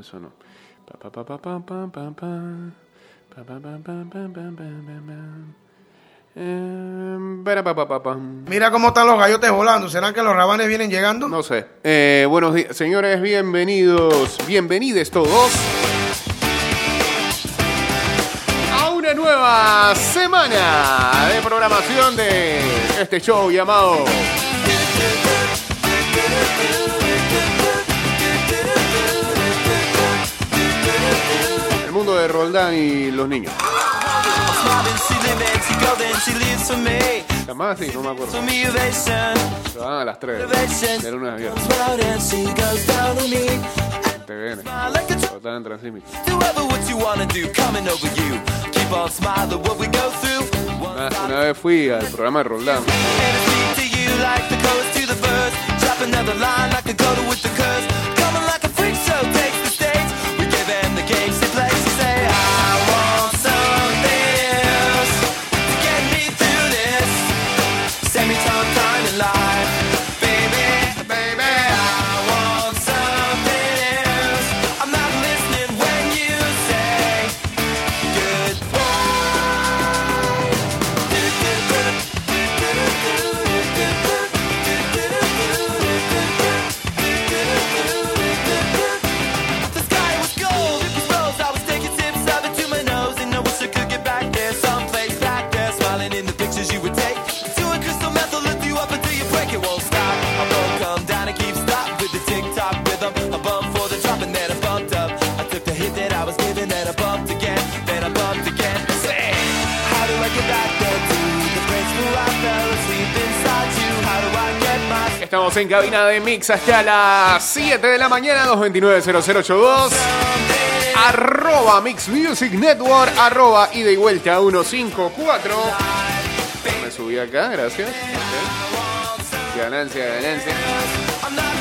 eso no. Em. Mira cómo están los gallotes volando. ¿Serán que los rabanes vienen llegando? No sé. Eh, buenos días, señores, bienvenidos, bienvenidos todos a una nueva semana de programación de este show llamado El mundo de Roldán y los niños. ¿Llamada así? No me acuerdo. Se van a las 3 de lunes a viernes. TVN. Están en Transímico. Una, una vez fui al programa de Roldán. En cabina de Mix hasta las 7 de la mañana, 229-0082. Arroba Mix Music Network, arroba ida y vuelta 154. Me subí acá, gracias. Ok. Ganancia, ganancia.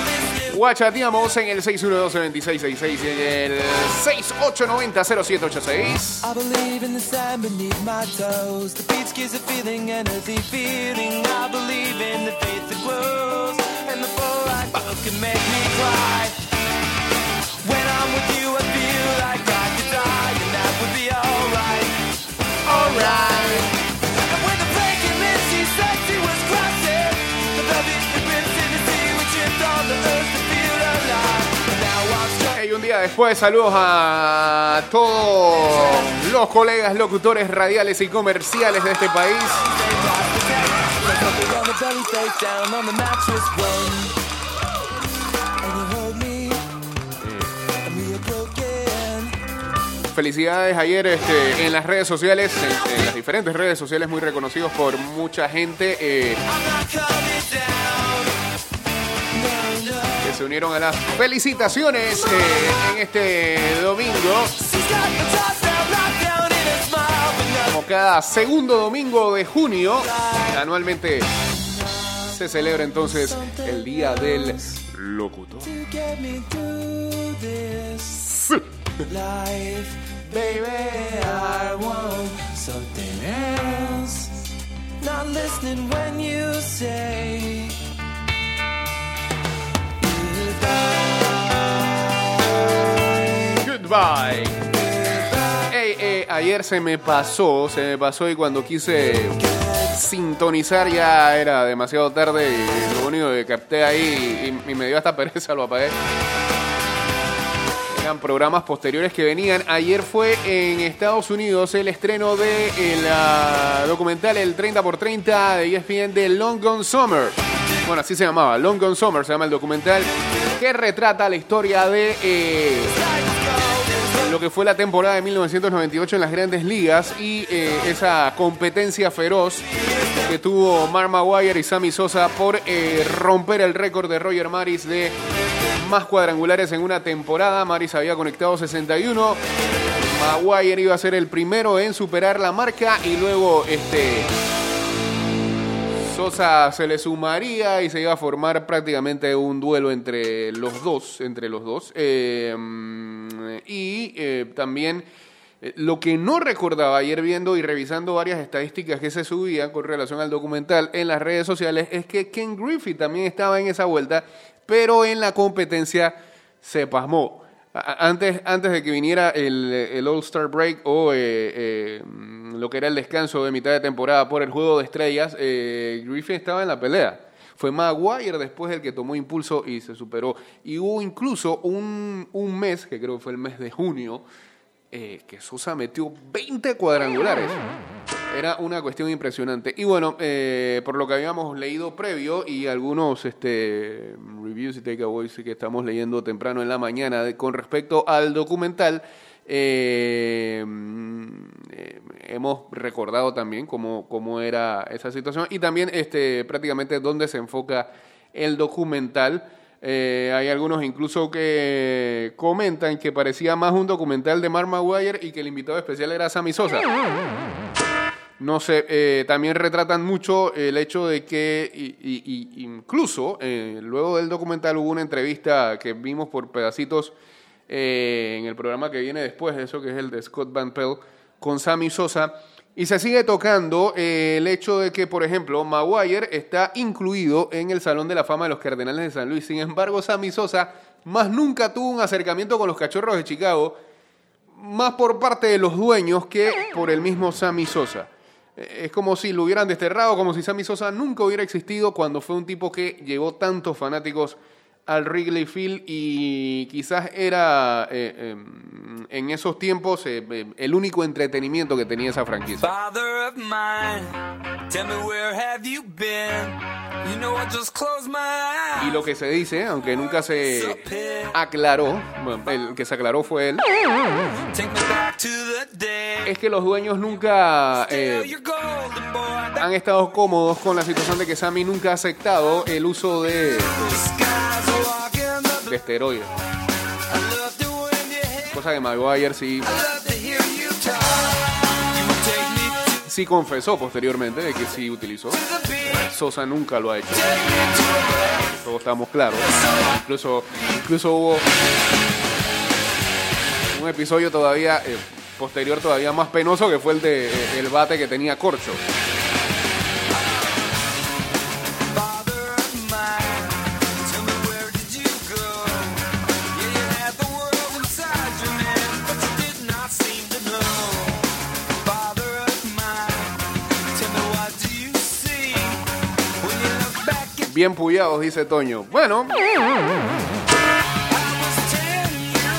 Guachateamos en el 612-2666 y en el 6890-0786. I believe in the. And the después, saludos a todos los colegas locutores radiales y comerciales de este país. Felicidades ayer este, en las redes sociales, en, en las diferentes redes sociales muy reconocidos por mucha gente eh, se unieron a las felicitaciones eh, en este domingo. Como cada segundo domingo de junio, anualmente se celebra entonces el Día del Locutor. Goodbye. Ey, ey, ayer se me pasó, se me pasó y cuando quise sintonizar ya era demasiado tarde y lo único que capté ahí y, me dio hasta pereza, lo apagué. Eran programas posteriores que venían. Ayer fue en Estados Unidos el estreno de el, ah, documental El 30x30 de ESPN de Long Gone Summer. Bueno, así se llamaba, Long Gone Summer se llama el documental que retrata la historia de eh, lo que fue la temporada de 1998 en las grandes ligas y eh, esa competencia feroz que tuvo Mark Maguire y Sammy Sosa por eh, romper el récord de Roger Maris de más cuadrangulares en una temporada. Maris había conectado 61. Maguire iba a ser el primero en superar la marca y luego este Sosa se le sumaría y se iba a formar prácticamente un duelo entre los dos, entre los dos. Eh, y eh, también eh, lo que no recordaba ayer viendo y revisando varias estadísticas que se subían con relación al documental en las redes sociales es que Ken Griffey también estaba en esa vuelta, pero en la competencia se pasmó. Antes, antes de que viniera el, el All-Star Break o eh, eh, lo que era el descanso de mitad de temporada por el juego de estrellas, eh, Griffin estaba en la pelea. Fue Maguire después el que tomó impulso y se superó. Y hubo incluso un, un mes, que creo que fue el mes de junio, eh, que Sosa metió 20 cuadrangulares. Era una cuestión impresionante. Y bueno, eh, por lo que habíamos leído previo y algunos este, reviews y takeaways que estamos leyendo temprano en la mañana de- con respecto al documental, eh, mm, hemos recordado también cómo, cómo era esa situación y también este, prácticamente dónde se enfoca el documental. Eh, hay algunos incluso que comentan que parecía más un documental de Mark Maguire y que el invitado especial era Sammy Sosa. No sé, eh, también retratan mucho el hecho de que, y- y- incluso eh, luego del documental hubo una entrevista que vimos por pedacitos eh, en el programa que viene después, eso que es el de Scott Van Pelt, con Sammy Sosa, y se sigue tocando eh, el hecho de que, por ejemplo, Maguire está incluido en el Salón de la Fama de los Cardenales de San Luis. Sin embargo, Sammy Sosa más nunca tuvo un acercamiento con los Cachorros de Chicago, más por parte de los dueños que por el mismo Sammy Sosa. Es como si lo hubieran desterrado, como si Sammy Sosa nunca hubiera existido cuando fue un tipo que llevó tantos fanáticos al Wrigley Field y quizás era eh, eh, en esos tiempos eh, eh, el único entretenimiento que tenía esa franquicia. Father of mine, tell me where have you been? You know I just closed my eyes. Y lo que se dice, aunque nunca se aclaró, bueno, el que se aclaró fue él, es que los dueños nunca eh, han estado cómodos con la situación de que Sammy nunca ha aceptado el uso de, de esteroides. Cosa que Maguire sí, sí confesó posteriormente de que sí utilizó. Sosa nunca lo ha hecho. Todos estamos claros. Incluso, incluso hubo un episodio todavía eh, posterior, todavía más penoso, que fue el de eh, el bate que tenía corcho. Bien puyados, dice Toño. Bueno,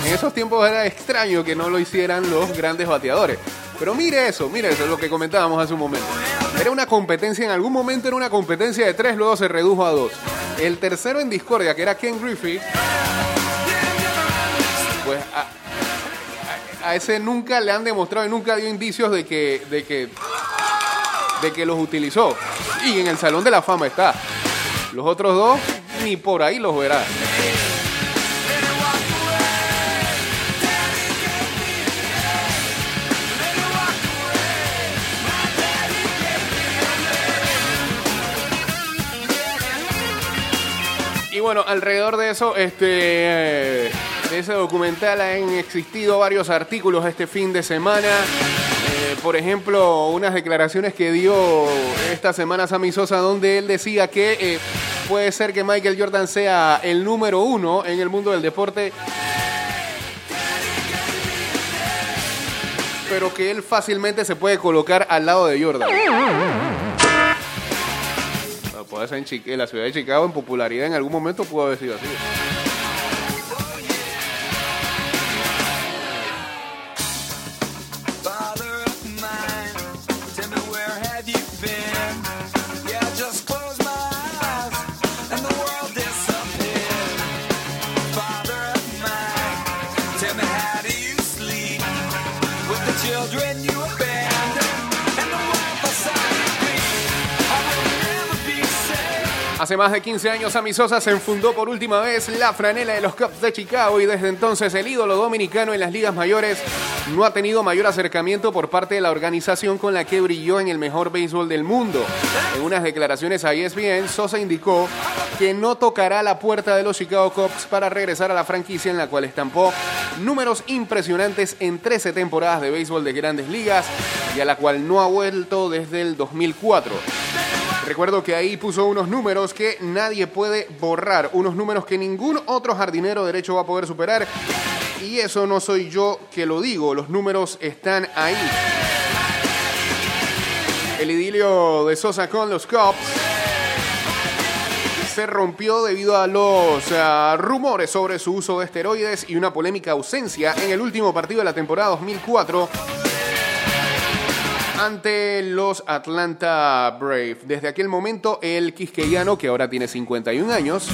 en esos tiempos era extraño que no lo hicieran los grandes bateadores. Pero mire eso, mire eso, es lo que comentábamos hace un momento. Era una competencia, en algún momento era una competencia de tres, luego se redujo a dos. El tercero en discordia, que era Ken Griffey, pues a, a- a ese nunca le han demostrado y nunca dio indicios de que, de que, de que los utilizó. Y en el Salón de la Fama está. Los otros dos, ni por ahí los verá. Y bueno, alrededor de eso, este, eh, de ese documental han existido varios artículos este fin de semana. Eh, por ejemplo, unas declaraciones que dio esta semana Sammy Sosa, donde él decía que eh, puede ser que Michael Jordan sea el número uno en el mundo del deporte, pero que él fácilmente se puede colocar al lado de Jordan. Puede ser en la ciudad de Chicago en popularidad en algún momento pudo haber sido así. Hace más de 15 años, Sammy Sosa se enfundó por última vez la franela de los Cubs de Chicago y desde entonces el ídolo dominicano en las ligas mayores no ha tenido mayor acercamiento por parte de la organización con la que brilló en el mejor béisbol del mundo. En unas declaraciones a ESPN, Sosa indicó que no tocará la puerta de los Chicago Cubs para regresar a la franquicia en la cual estampó números impresionantes en 13 temporadas de béisbol de grandes ligas y a la cual no ha vuelto desde el 2004. Recuerdo que ahí puso unos números que nadie puede borrar, unos números que ningún otro jardinero derecho va a poder superar Y eso no soy yo que lo digo, los números están ahí. El idilio de Sosa con los Cubs se rompió debido a los uh, rumores sobre su uso de esteroides y una polémica ausencia en el último partido de la temporada 2004 ante los Atlanta Brave. Desde aquel momento, el quisqueyano, que ahora tiene 51 años,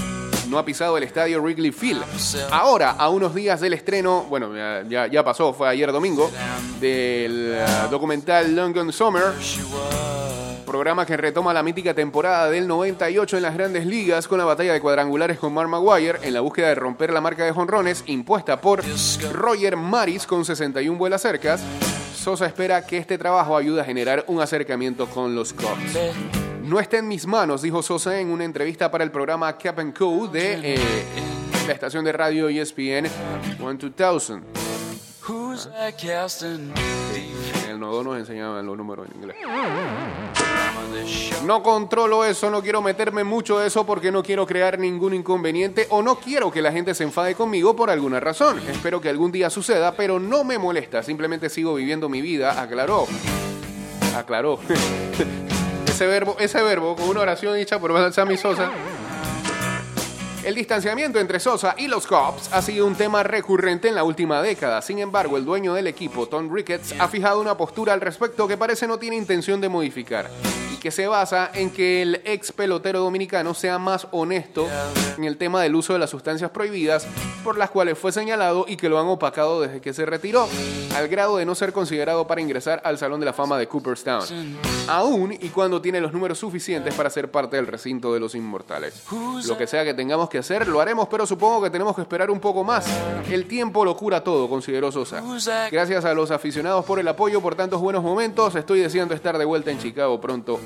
no ha pisado el estadio Wrigley Field. Ahora, a unos días del estreno, bueno, ya, pasó, fue ayer domingo, del uh, documental Long Gone Summer, programa que retoma la mítica temporada del 98 en las grandes ligas con la batalla de cuadrangulares con Mark Maguire en la búsqueda de romper la marca de jonrones impuesta por Roger Maris con 61 vuelas cercas. Sosa espera que este trabajo ayude a generar un acercamiento con los Cubs. No está en mis manos, dijo Sosa en una entrevista para el programa Cap and Co. de eh, la estación de radio ESPN 2000. That casting En el nodo nos enseñaban los números en inglés. No controlo eso, no quiero meterme mucho de eso porque no quiero crear ningún inconveniente o no quiero que la gente se enfade conmigo por alguna razón. Espero que algún día suceda, pero no me molesta, simplemente sigo viviendo mi vida, aclaró. Aclaró. ese verbo, ese verbo con una oración hecha por Sammy Sosa. El distanciamiento entre Sosa y los Cubs ha sido un tema recurrente en la última década. Sin embargo, el dueño del equipo, Tom Ricketts, ha fijado una postura al respecto que parece no tiene intención de modificar que se basa en que el ex pelotero dominicano sea más honesto en el tema del uso de las sustancias prohibidas por las cuales fue señalado y que lo han opacado desde que se retiró, al grado de no ser considerado para ingresar al Salón de la Fama de Cooperstown, aún y cuando tiene los números suficientes para ser parte del recinto de los inmortales. Lo que sea que tengamos que hacer, lo haremos, pero supongo que tenemos que esperar un poco más. El tiempo lo cura todo, consideró Sosa. Gracias a los aficionados por el apoyo, por tantos buenos momentos. Estoy deseando estar de vuelta en Chicago pronto,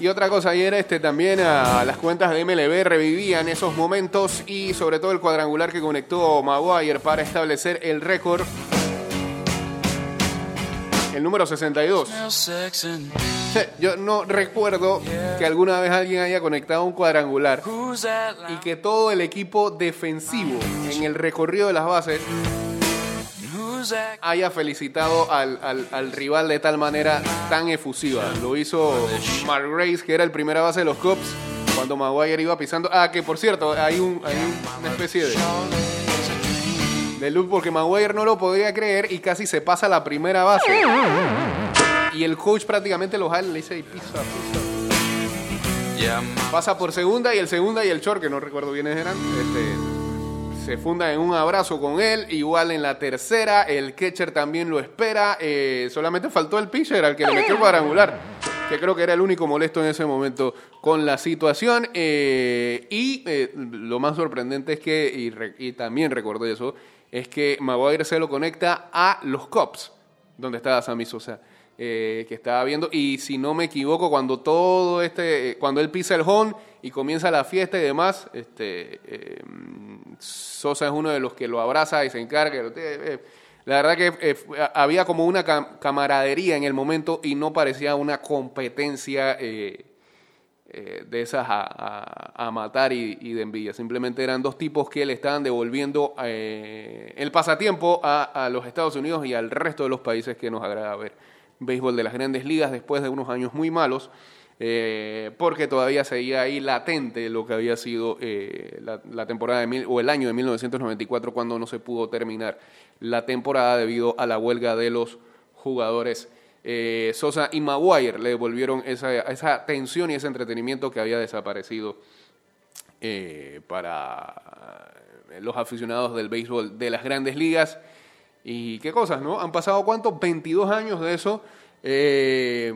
Y otra cosa, ayer este, también a las cuentas de MLB revivían esos momentos y sobre todo el cuadrangular que conectó Maguire para establecer el récord. El número 62. Yo no recuerdo que alguna vez alguien haya conectado un cuadrangular y que todo el equipo defensivo en el recorrido de las bases haya felicitado al, al- al rival de tal manera tan efusiva. Lo hizo Mark Grace, que era el primera base de los Cubs, cuando Maguire iba pisando. Ah, que por cierto, hay, un, hay una especie de, de loop porque Maguire no lo podía creer y casi se pasa la primera base. Y el coach prácticamente lo jala y le dice, "Y pisa, pisa". Pasa por segunda y el segunda y el short, que no recuerdo quiénes eran, este, se funda en un abrazo con él. Igual en la tercera, el catcher también lo espera. eh, solamente faltó el pitcher al que le metió el cuadrangular, que creo que era el único molesto en ese momento con la situación. eh, y eh, lo más sorprendente es que, y, re- y también recordé eso, es que Maguire se lo conecta a los Cubs, donde estaba Sammy Sosa eh, que estaba viendo. Y si no me equivoco, cuando todo este, eh, cuando él pisa el home y comienza la fiesta y demás, este, eh, Sosa es uno de los que lo abraza y se encarga. eh, la verdad que había como una cam- camaradería en el momento y no parecía una competencia de esas a, matar y, de envidia. Simplemente eran dos tipos que le estaban devolviendo el pasatiempo a, a los Estados Unidos y al resto de los países que nos agrada ver béisbol de las grandes ligas después de unos años muy malos. eh, porque todavía seguía ahí latente lo que había sido eh, la, temporada de mil, o el año de 1994 cuando no se pudo terminar la temporada debido a la huelga de los jugadores eh, Sosa y Maguire le devolvieron esa, esa tensión y ese entretenimiento que había desaparecido para los aficionados del béisbol de las grandes ligas. Y qué cosas, ¿no? Han pasado cuántos? 22 años de eso. eh,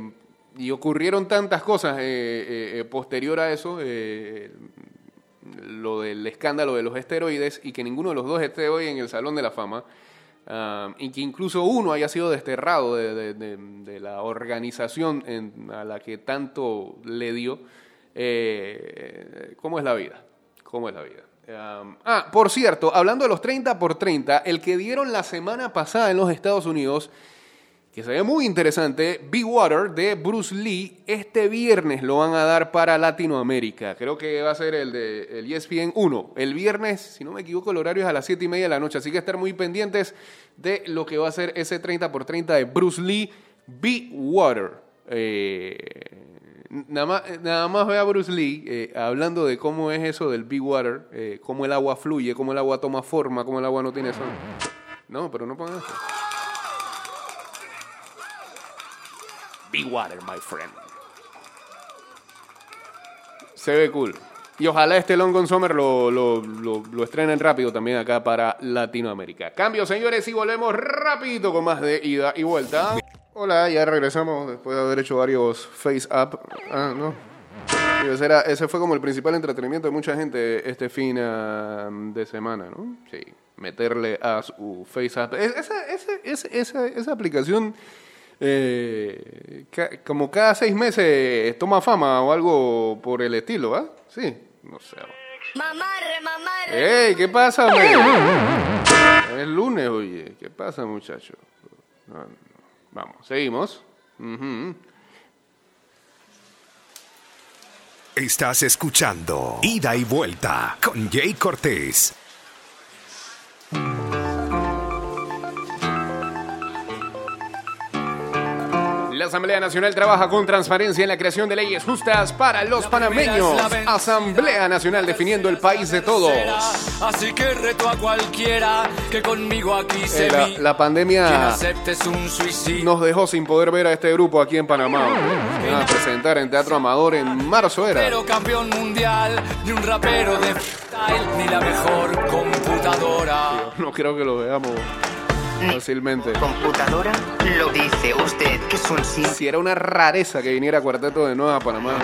y ocurrieron tantas cosas eh, eh, eh, posterior a eso. eh, lo del escándalo de los esteroides y que ninguno de los dos esté hoy en el Salón de la Fama. ah, y que incluso uno haya sido desterrado de, la organización en- a la que tanto le dio. Eh, ¿Cómo es la vida? ¿Cómo es la vida? Um, ah, por cierto, hablando de los 30 por 30, el que dieron la semana pasada en los Estados Unidos que se ve muy interesante, Big Water de Bruce Lee. Este viernes lo van a dar para Latinoamérica. Creo que va a ser el de el ESPN 1. El viernes, si no me equivoco, el horario es a las 7 y media de la noche. Así que estar muy pendientes de lo que va a ser ese 30 por 30 de Bruce Lee, Big Water. Eh, Nada más, nada más ve a Bruce Lee eh, hablando de cómo es eso del Big Water, eh, cómo el agua fluye, cómo el agua toma forma, cómo el agua no tiene son. No, pero no pongan eso. Big Water, my friend. Se ve cool. Y ojalá este Long Gone Summer lo, lo, lo, lo estrenen rápido también acá para Latinoamérica. Cambio, señores, y volvemos rapidito con más de ida y vuelta. Hola, ya regresamos después de haber hecho varios face up. Ah, no. Ese, era- ese fue como el principal entretenimiento de mucha gente este fin ah, de semana, ¿no? Sí, meterle a su face up. Es- Esa, esa, esa, esa, esa aplicación, eh, ca- como cada seis meses toma fama o algo por el estilo, ¿va? Sí, no sé. Mamarre, mamarre. ¡Ey! ¿Qué pasa, hombre? Es lunes, oye. ¿Qué pasa, muchacho? No, no. Vamos, seguimos. Estás escuchando Ida y Vuelta con Jay Cortés. Asamblea Nacional trabaja con transparencia en la creación de leyes justas para los panameños. Asamblea Nacional definiendo el país de todos. Así que reto a cualquiera que conmigo aquí se Eh, la, la pandemia nos dejó sin poder ver a este grupo aquí en Panamá. Van a presentar en Teatro Amador en marzo era. Pero campeón mundial, ni un rapero de ni la mejor computadora. No creo que lo veamos fácilmente. computadora lo dice usted que es un sí Si era una rareza que viniera Cuarteto de nuevo a Panamá.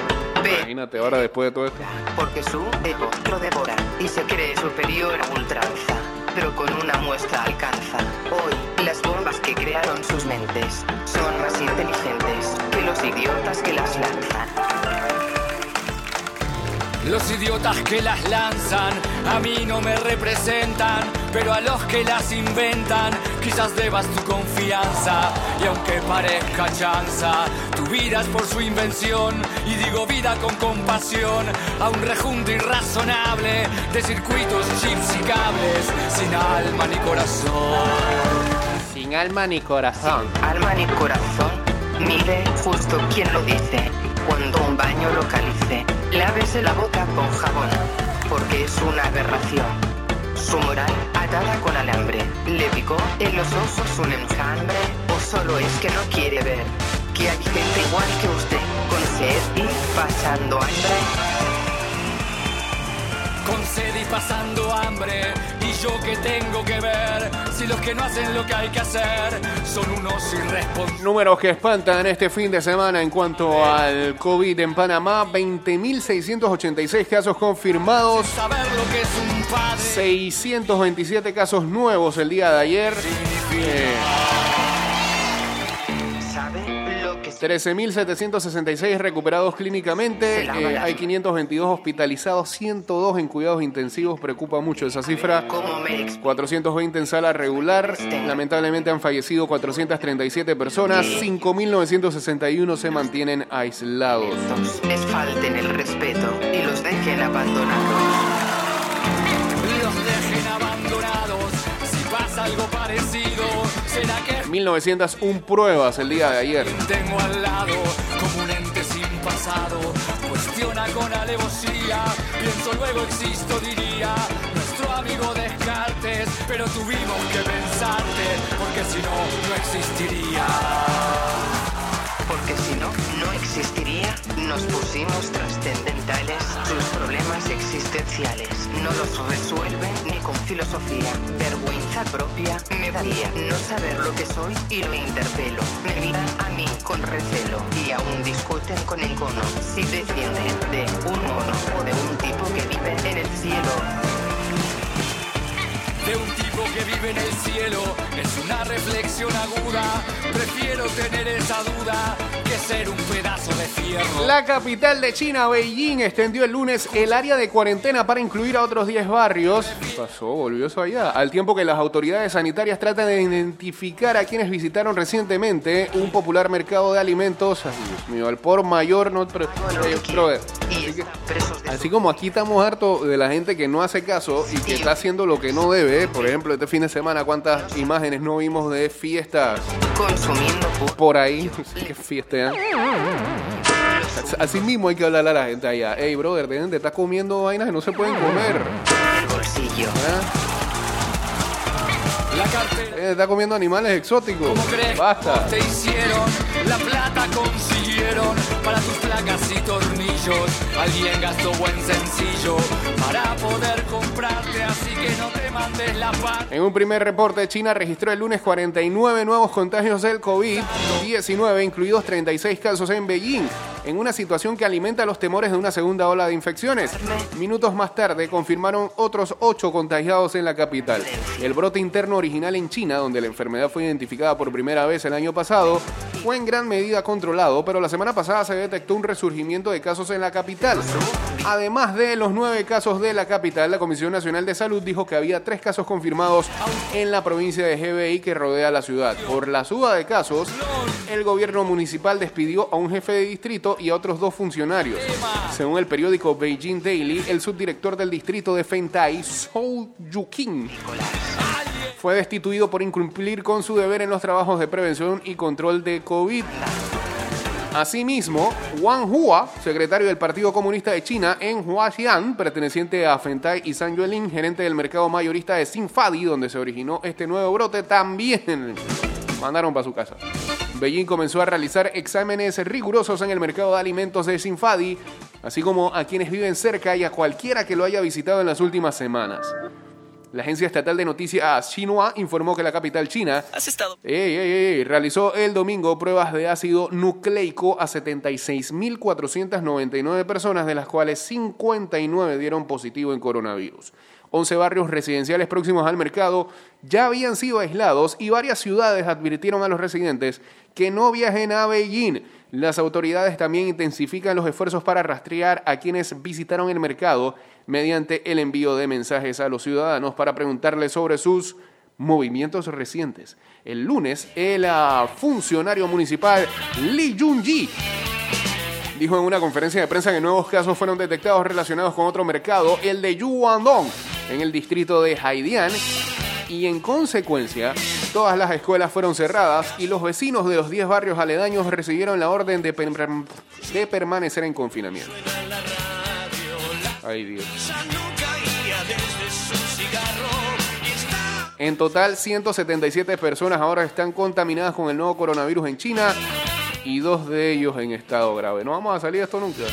Imagínate ahora después de todo esto. porque su ego lo devora y se cree superior a ultranza pero con una muestra alcanza hoy las bombas que crearon sus mentes son más inteligentes que los idiotas que las lanzan Los idiotas que las lanzan a mí no me representan, pero a los que las inventan quizás debas tu confianza. Y aunque parezca chanza, tu vida es por su invención. Y digo vida con compasión a un rejunte irrazonable de circuitos, chips y cables sin alma ni corazón. Sin alma ni corazón. alma ni corazón mire justo quien lo dice cuando un baño localice lávese la boca con jabón porque es una aberración. Su moral atada con alambre le picó en los ojos un enjambre o solo es que no quiere ver que hay gente igual que usted con sed y pasando hambre. Con sed y pasando hambre, yo que tengo que ver si los que no hacen lo que hay que hacer son unos irresponsables. Números que espantan este fin de semana en cuanto al COVID en Panamá. 20.686 casos confirmados. Saber lo que es un padre 627 casos nuevos el día de ayer. Eh, 13.766 recuperados clínicamente. Eh, hay 522 hospitalizados, 102 en cuidados intensivos. Preocupa mucho esa cifra. como me 420 en sala regular. Lamentablemente han fallecido 437 personas. 5.961 se mantienen aislados. les falten el respeto y los dejen abandonados los dejen abandonados. Si pasa algo parecido, será que 1.901 pruebas el día de ayer. tengo al lado como un ente sin pasado. Cuestiona con alevosía, pienso luego existo, diría. Nuestro amigo Descartes, pero tuvimos que pensarte, porque si no, no existiría. Porque si no, no existiría. Nos pusimos trascendentales. Sus problemas existenciales no los resuelven ni con filosofía. Vergüenza propia me daría no saber lo que soy y lo interpelo. Me miran a mí con recelo y aún discuten con el cono. Si descienden de un mono o de un tipo que vive en el cielo. de un que vive en el cielo es una reflexión aguda. Prefiero tener esa duda ser un pedazo de infierno. La capital de China, Beijing, extendió el lunes el área de cuarentena para incluir a otros 10 barrios. ¿Qué pasó? Volvió eso allá. Al tiempo que las autoridades sanitarias tratan de identificar a quienes visitaron recientemente un popular mercado de alimentos. Ay, Dios mío, al por mayor no. pero- eh, así que- Así como aquí estamos hartos de la gente que no hace caso y que está haciendo lo que no debe, por ejemplo, este fin de semana, ¿cuántas imágenes no vimos de fiestas consumiendo por ahí? que Así mismo hay que hablar a la gente allá. Hey, brother, dejen de estar comiendo vainas que no se pueden comer. el bolsillo. ¿ah? La cartera. Estar comiendo animales exóticos. ¿Cómo crees? Basta. Te hicieron, la plata consiguieron para tus placas y tornillos. Alguien gastó buen sencillo para poder comprarte, así que no te mandes la pata. En un primer reporte, China registró el lunes 49 nuevos contagios del COVID-19, incluidos 36 casos en Beijing, en una situación que alimenta los temores de una segunda ola de infecciones. Minutos más tarde, confirmaron otros 8 contagiados en la capital. El brote interno original en China, donde la enfermedad fue identificada por primera vez el año pasado, fue en gran medida controlado, pero la semana pasada se detectó un resurgimiento de casos en la capital. Además de los nueve casos de la capital, la Comisión Nacional de Salud dijo que había tres casos confirmados en la provincia de GBI que rodea la ciudad. Por la suba de casos, el gobierno municipal despidió a un jefe de distrito y a otros dos funcionarios. Según el periódico Beijing Daily, el subdirector del distrito de Fentai, Zhou Yuqing, fue destituido por incumplir con su deber en los trabajos de prevención y control de COVID. Asimismo, Wang Hua, secretario del Partido Comunista de China en Huaxian, perteneciente a Fentai y San Yuelin, gerente del mercado mayorista de Sinfadi, donde se originó este nuevo brote, también mandaron para su casa. Beijing comenzó a realizar exámenes rigurosos en el mercado de alimentos de Sinfadi, así como a quienes viven cerca y a cualquiera que lo haya visitado en las últimas semanas. La agencia estatal de noticias Xinhua informó que la capital china Has estado. Ey, ey, ey, realizó el domingo pruebas de ácido nucleico a 76.499 personas, de las cuales 59 dieron positivo en coronavirus. 11 barrios residenciales próximos al mercado ya habían sido aislados y varias ciudades advirtieron a los residentes que no viajen a Beijing. Las autoridades también intensifican los esfuerzos para rastrear a quienes visitaron el mercado mediante el envío de mensajes a los ciudadanos para preguntarles sobre sus movimientos recientes. El lunes, el ah, funcionario municipal Li Junji dijo en una conferencia de prensa que nuevos casos fueron detectados relacionados con otro mercado, el de Yuandong, en el distrito de Haidian, y en consecuencia, todas las escuelas fueron cerradas y los vecinos de los 10 barrios aledaños recibieron la orden de permanecer en confinamiento. Ay Dios. En total, 177 personas ahora están contaminadas con el nuevo coronavirus en China y dos de ellos en estado grave. No vamos a salir de esto nunca.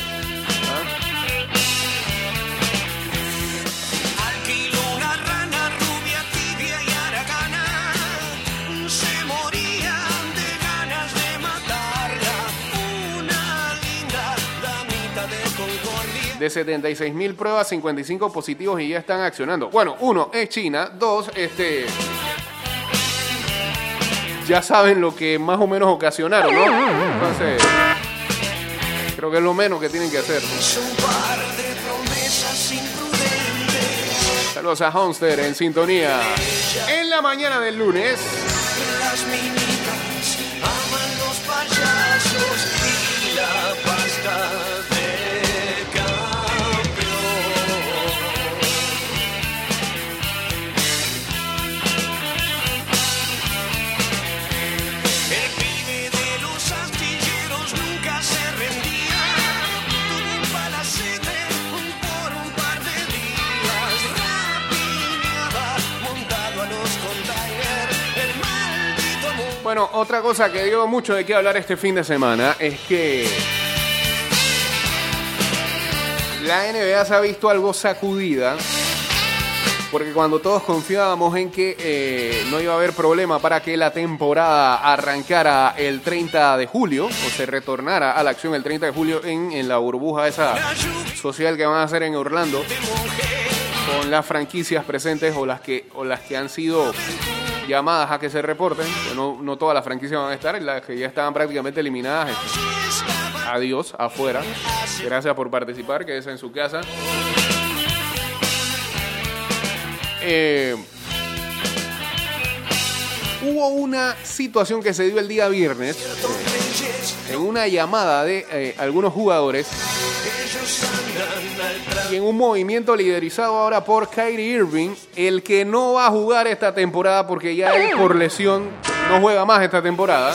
De 76 mil pruebas, 55 positivos y ya están accionando. Bueno, uno es China, dos, este. Ya saben lo que más o menos ocasionaron, ¿no? Entonces, creo que es lo menos que tienen que hacer. Saludos a Homestead en sintonía. En la mañana del lunes. Bueno, otra cosa que dio mucho de qué hablar este fin de semana es que la NBA se ha visto algo sacudida porque cuando todos confiábamos en que eh, no iba a haber problema para que la temporada arrancara el 30 de julio o se retornara a la acción el 30 de julio en, en la burbuja esa social que van a hacer en Orlando con las franquicias presentes o las que, o las que han sido llamadas a que se reporten. No, no todas las franquicias van a estar, las que ya estaban prácticamente eliminadas. Adiós, afuera. Gracias por participar, quédese en su casa. Eh, hubo una situación que se dio el día viernes en una llamada de eh, algunos jugadores y en un movimiento liderizado ahora por Kyrie Irving, el que no va a jugar esta temporada porque ya él por lesión no juega más esta temporada.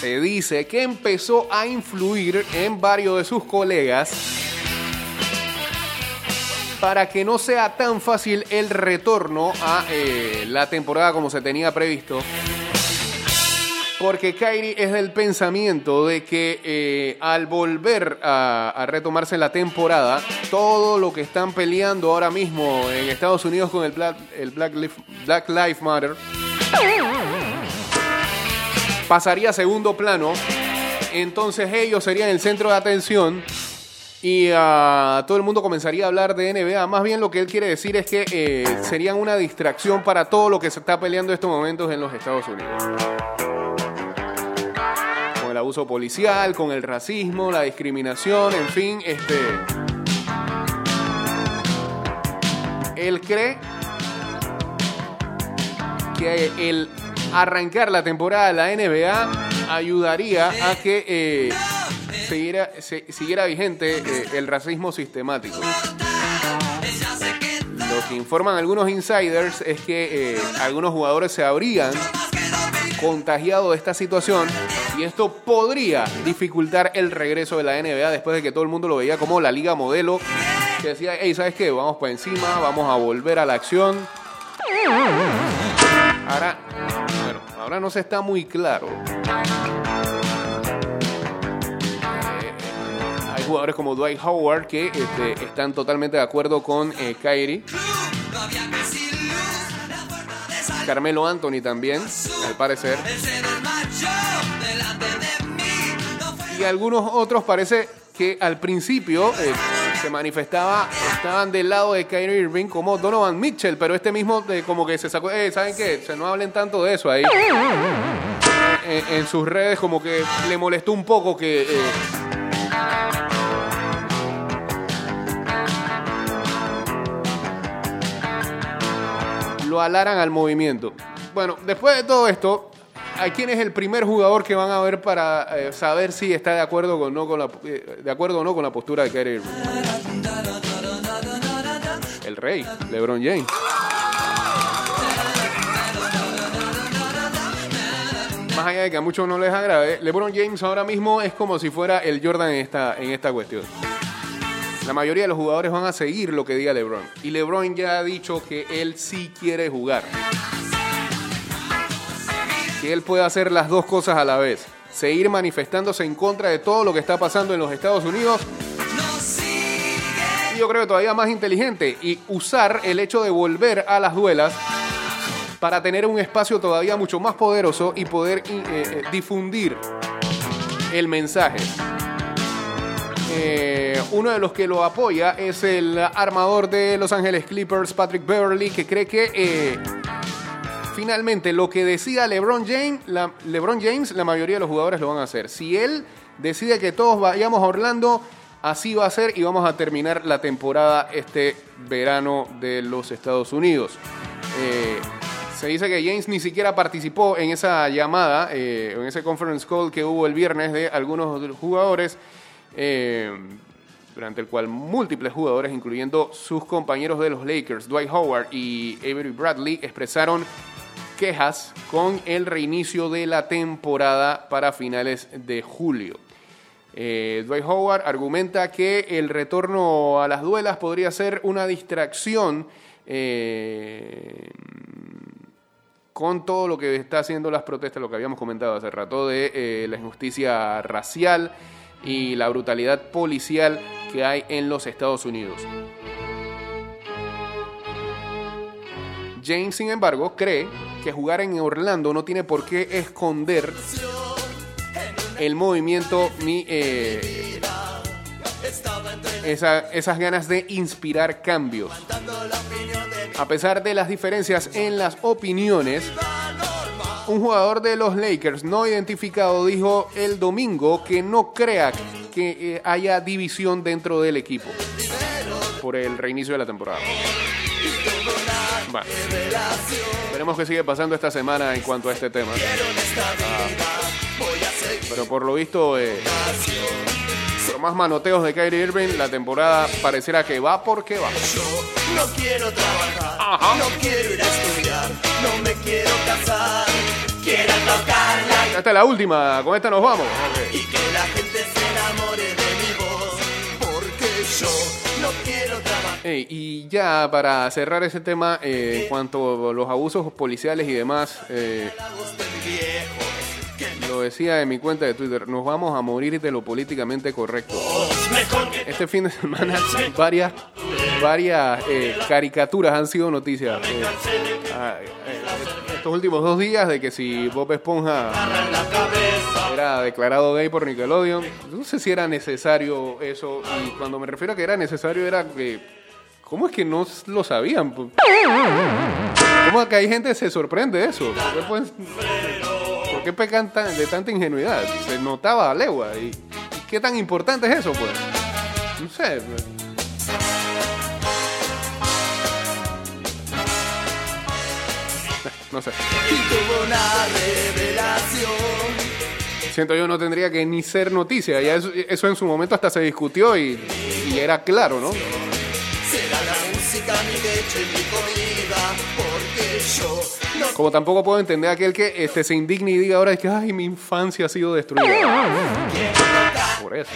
Se dice que empezó a influir en varios de sus colegas para que no sea tan fácil el retorno a eh, la temporada como se tenía previsto. Porque Kyrie es del pensamiento de que eh, al volver a, retomarse la temporada, todo lo que están peleando ahora mismo en Estados Unidos con el Black, el Black, Lif- Black Lives Matter pasaría a segundo plano. Entonces ellos serían el centro de atención y ah, todo el mundo comenzaría a hablar de NBA. Más bien lo que él quiere decir es que eh, serían una distracción para todo lo que se está peleando en estos momentos en los Estados Unidos. Con el abuso policial, con el racismo, la discriminación, en fin, este. Él cree que el arrancar la temporada de la NBA ayudaría a que eh, siguiera, siguiera vigente eh, el racismo sistemático. Lo que informan algunos insiders es que eh, algunos jugadores se habrían contagiado de esta situación y esto podría dificultar el regreso de la NBA después de que todo el mundo lo veía como la liga modelo que decía, hey, ¿sabes qué? Vamos para encima, vamos a volver a la acción. Ahora, bueno, ahora no se está muy claro. Jugadores como Dwight Howard que este, están totalmente de acuerdo con eh, Kyrie. Carmelo Anthony también, al parecer. Y algunos otros parece que al principio eh, se manifestaba, estaban del lado de Kyrie Irving como Donovan Mitchell, pero este mismo eh, como que se sacó, eh, ¿saben qué? Se no hablen tanto de eso ahí. En, en sus redes como que le molestó un poco que... lo alaran al movimiento. Bueno, después de todo esto, ¿a quién es el primer jugador que van a ver para eh, saber si está de acuerdo, con, no con la, eh, de acuerdo o no con la postura de Kyrie? El rey, LeBron James. Más allá de que a muchos no les agrade, LeBron James ahora mismo es como si fuera el Jordan en esta, en esta cuestión. La mayoría de los jugadores van a seguir lo que diga LeBron. Y LeBron ya ha dicho que él sí quiere jugar. Que él puede hacer las dos cosas a la vez. Seguir manifestándose en contra de todo lo que está pasando en los Estados Unidos. Y yo creo que todavía más inteligente. Y usar el hecho de volver a las duelas para tener un espacio todavía mucho más poderoso y poder eh, eh, difundir el mensaje. Eh, uno de los que lo apoya es el armador de Los Ángeles Clippers, Patrick Beverly, que cree que eh, finalmente lo que decida LeBron James, la, LeBron James, la mayoría de los jugadores lo van a hacer. Si él decide que todos vayamos a Orlando, así va a ser y vamos a terminar la temporada este verano de los Estados Unidos. Eh, se dice que James ni siquiera participó en esa llamada, eh, en ese conference call que hubo el viernes de algunos jugadores, eh, durante el cual múltiples jugadores, incluyendo sus compañeros de los Lakers, Dwight Howard y Avery Bradley, expresaron quejas con el reinicio de la temporada para finales de julio. Eh, Dwight Howard argumenta que el retorno a las duelas podría ser una distracción eh, con todo lo que está haciendo las protestas, lo que habíamos comentado hace rato, de la injusticia racial y la brutalidad policial que hay en los Estados Unidos. James, sin embargo, cree que jugar en Orlando no tiene por qué esconder el movimiento ni eh, esa- esas ganas de inspirar cambios. A pesar de las diferencias en las opiniones, un jugador de los Lakers no identificado dijo el domingo que no crea que eh, haya división dentro del equipo por el reinicio de la temporada. Bueno, veremos qué sigue pasando esta semana en cuanto a este tema. Ah, pero por lo visto, eh, por más manoteos de Kyrie Irving, la temporada pareciera que va porque va. No quiero trabajar, Ajá. no quiero ir a estudiar, no me quiero casar. Quiero tocarla Esta es la última, con esta nos vamos. y que la gente se enamore de mi voz. Porque yo no quiero trabajar. Ey, y ya para cerrar ese tema, eh, en cuanto a los abusos policiales y demás, eh, lo decía en mi cuenta de Twitter, nos vamos a morir de lo políticamente correcto. Este fin de semana varias, varias eh, caricaturas han sido noticias. Eh, ah, eh, estos últimos dos días de que si Bob Esponja era declarado gay por Nickelodeon, no sé si era necesario eso. Y cuando me refiero a que era necesario era que... ¿Cómo es que no lo sabían? ¿Cómo es que hay gente que se sorprende de eso? ¿Por qué, pues, ¿por qué pecan de tanta ingenuidad? Se notaba a legua. ¿Y, y qué tan importante es eso, pues? No sé. pues. No sé. Y tuvo una revelación. Siento yo no tendría que ni ser noticia. Ya eso, eso en su momento hasta se discutió y, y era claro, ¿no? Será la música mi leche y mi comida. Porque yo no Como tampoco puedo entender aquel que este, se indigne y diga ahora es que ay, mi infancia ha sido destruida. Eso.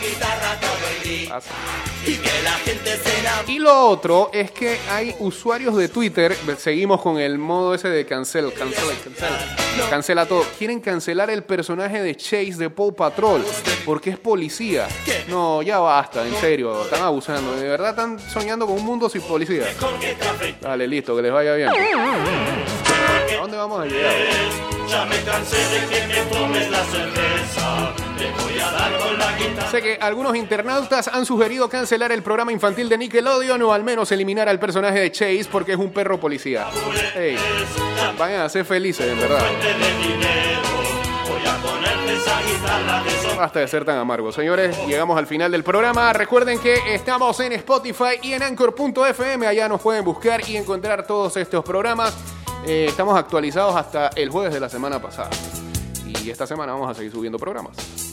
Y lo otro es que hay usuarios de Twitter, seguimos con el modo ese de cancel, cancela, cancela, cancela todo. Quieren cancelar el personaje de Chase de Paw Patrol porque es policía. No, ya basta, en serio, están abusando. De verdad están soñando con un mundo sin policía. Dale, listo, que les vaya bien. ¿A dónde vamos a llegar? Ya me cansé de que me tomes la cerveza. Te voy a dar con la guitarra. Sé que algunos internautas han sugerido cancelar el programa infantil de Nickelodeon o al menos eliminar al personaje de Chase porque es un perro policía. Ey, vayan a ser felices, en verdad. de dinero. Voy a ponerte esa guitarra de sol. Basta de ser tan amargos. Señores, llegamos al final del programa. Recuerden que estamos en Spotify y en Anchor.fm. Allá nos pueden buscar y encontrar todos estos programas. Eh, estamos actualizados hasta el jueves de la semana pasada. Y esta semana vamos a seguir subiendo programas.